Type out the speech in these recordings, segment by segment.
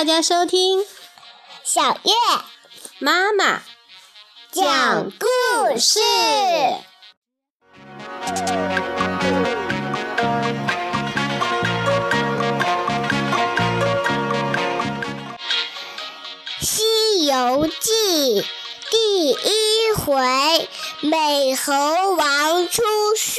大家收听小月妈妈讲故事。《西游记》第一回：美猴王出世。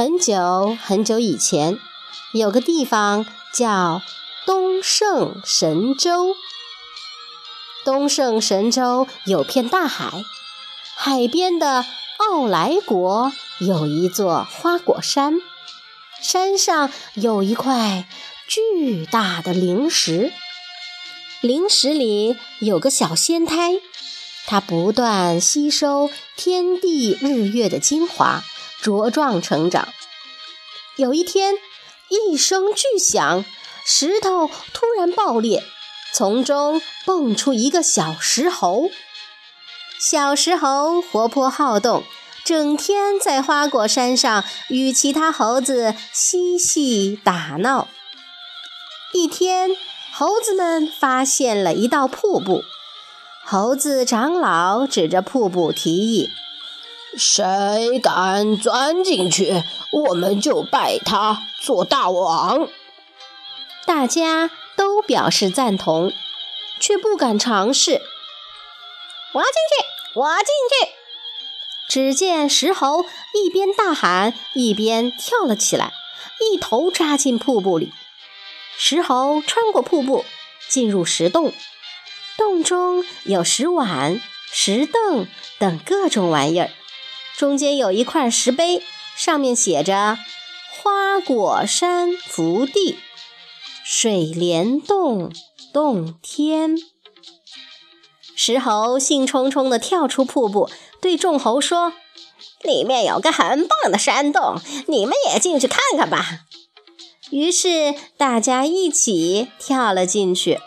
很久很久以前，有个地方叫东胜神州。东胜神州有片大海，海边的奥莱国有一座花果山，山上有一块巨大的灵石，灵石里有个小仙胎，它不断吸收天地日月的精华，茁壮成长。有一天，一声巨响，石头突然爆裂。从中蹦出一个小石猴。小石猴活泼好动，整天在花果山上与其他猴子嬉戏打闹。一天，猴子们发现了一道瀑布。猴子长老指着瀑布提议：“谁敢钻进去，我们就拜他做大王。”大家。都表示赞同，却不敢尝试。我进去，我进去！只见石猴一边大喊，一边跳了起来，一头扎进瀑布里。石猴穿过瀑布，进入石洞，洞中有石碗、石凳等各种玩意儿，中间有一块石碑，上面写着“花果山福地”。水帘洞洞天，石猴兴冲冲地跳出瀑布，对众猴说：“里面有个很棒的山洞，你们也进去看看吧。”于是大家一起跳了进去。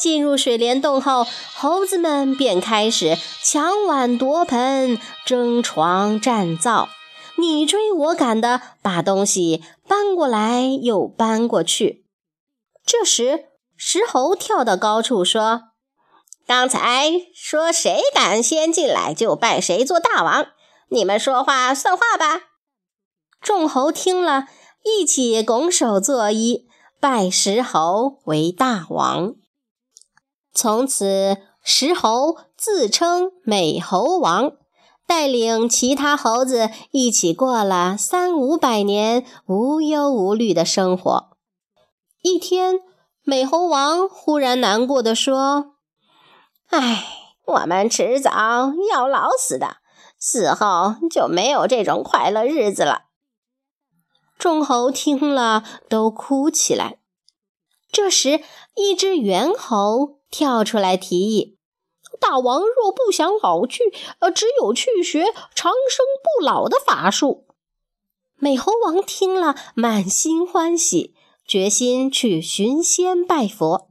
进入水帘洞后，猴子们便开始抢碗夺盆、争床占灶。你追我赶的，把东西搬过来又搬过去。这时，石猴跳到高处说：“刚才说谁敢先进来，就拜谁做大王。你们说话算话吧。”众猴听了一起拱手作揖，拜石猴为大王。从此，石猴自称美猴王。带领其他猴子一起过了三五百年无忧无虑的生活。一天，美猴王忽然难过的说：“唉，我们迟早要老死的，死后就没有这种快乐日子了。”众猴听了都哭起来。这时，一只猿猴跳出来提议。大王若不想老去，呃，只有去学长生不老的法术。美猴王听了，满心欢喜，决心去寻仙拜佛。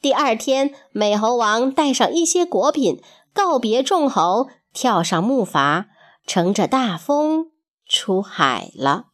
第二天，美猴王带上一些果品，告别众猴，跳上木筏，乘着大风出海了。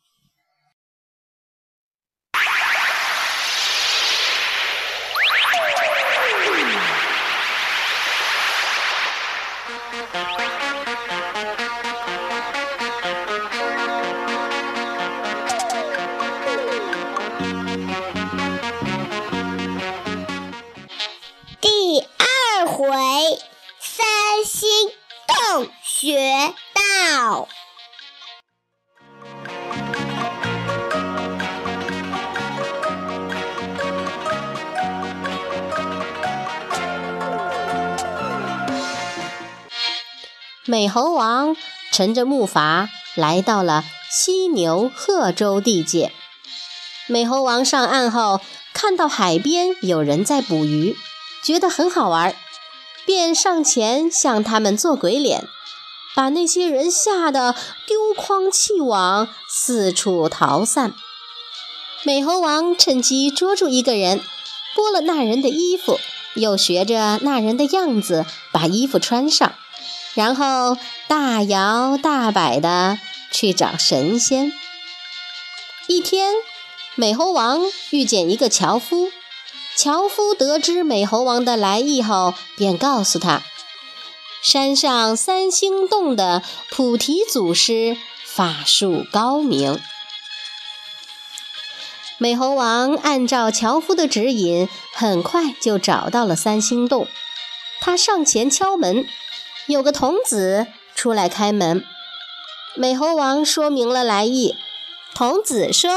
美猴王乘着木筏来到了犀牛贺州地界。美猴王上岸后，看到海边有人在捕鱼，觉得很好玩，便上前向他们做鬼脸，把那些人吓得丢筐弃网，四处逃散。美猴王趁机捉住一个人，剥了那人的衣服，又学着那人的样子把衣服穿上，然后大摇大摆地去找神仙。一天，美猴王遇见一个樵夫，樵夫得知美猴王的来意后，便告诉他，山上三星洞的菩提祖师法术高明。美猴王按照樵夫的指引，很快就找到了三星洞。他上前敲门，有个童子出来开门。美猴王说明了来意。童子说：“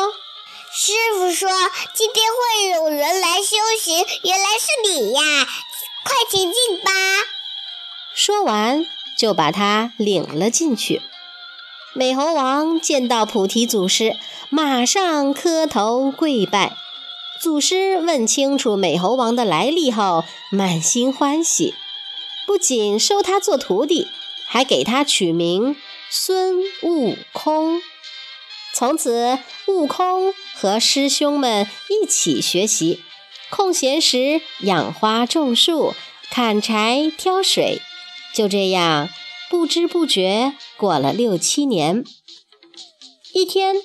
师傅说今天会有人来修行，原来是你呀！快请进吧。”说完，就把他领了进去。美猴王见到菩提祖师，马上磕头跪拜。祖师问清楚美猴王的来历后，满心欢喜，不仅收他做徒弟，还给他取名孙悟空。从此，悟空和师兄们一起学习，空闲时养花种树、砍柴挑水，就这样。不知不觉过了六七年，一天，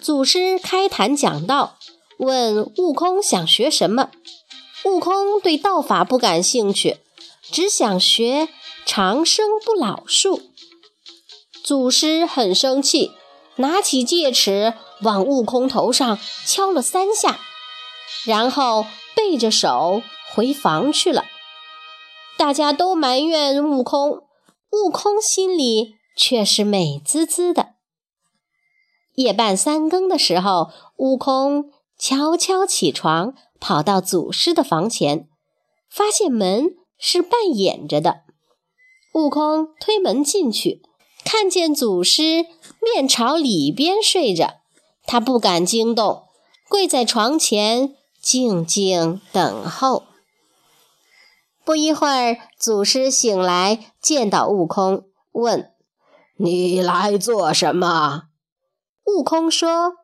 祖师开坛讲道，问悟空想学什么。悟空对道法不感兴趣，只想学长生不老术。祖师很生气，拿起戒尺往悟空头上敲了三下，然后背着手回房去了。大家都埋怨悟空。悟空心里却是美滋滋的。夜半三更的时候，悟空悄悄起床，跑到祖师的房前，发现门是半掩着的。悟空推门进去，看见祖师面朝里边睡着，他不敢惊动，跪在床前静静等候。不一会儿，祖师醒来，见到悟空，问：“你来做什么？”悟空说：“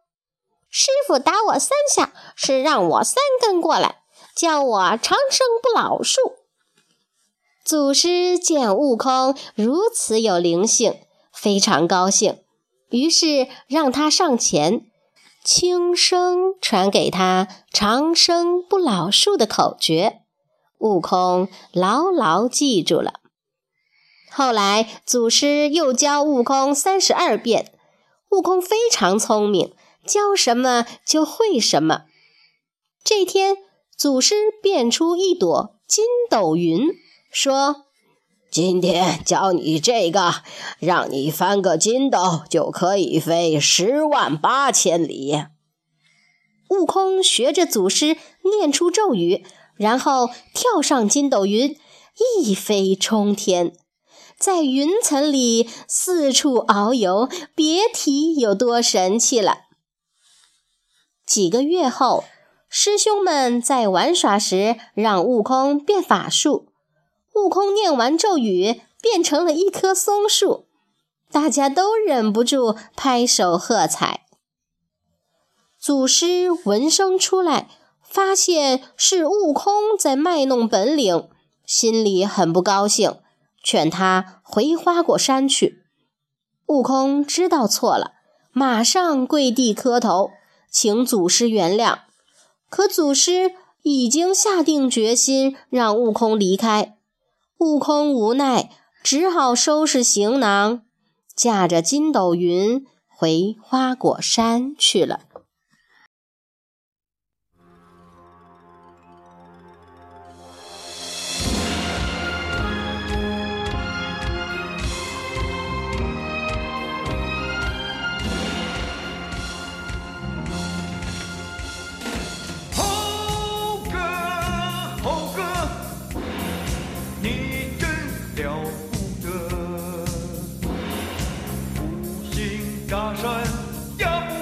师傅打我三下，是让我三更过来，教我长生不老术。”祖师见悟空如此有灵性，非常高兴，于是让他上前，轻声传给他长生不老术的口诀。悟空牢牢记住了。后来，祖师又教悟空三十二变，悟空非常聪明，教什么就会什么。这天，祖师变出一朵筋斗云，说：“今天教你这个，让你翻个筋斗就可以飞十万八千里。”悟空学着祖师念出咒语。然后跳上筋斗云，一飞冲天，在云层里四处遨游，别提有多神气了。几个月后，师兄们在玩耍时，让悟空变法术。悟空念完咒语，变成了一棵松树，大家都忍不住拍手喝彩。祖师闻声出来。发现是悟空在卖弄本领，心里很不高兴，劝他回花果山去。悟空知道错了，马上跪地磕头，请祖师原谅。可祖师已经下定决心让悟空离开，悟空无奈，只好收拾行囊，驾着筋斗云回花果山去了。Cả 要不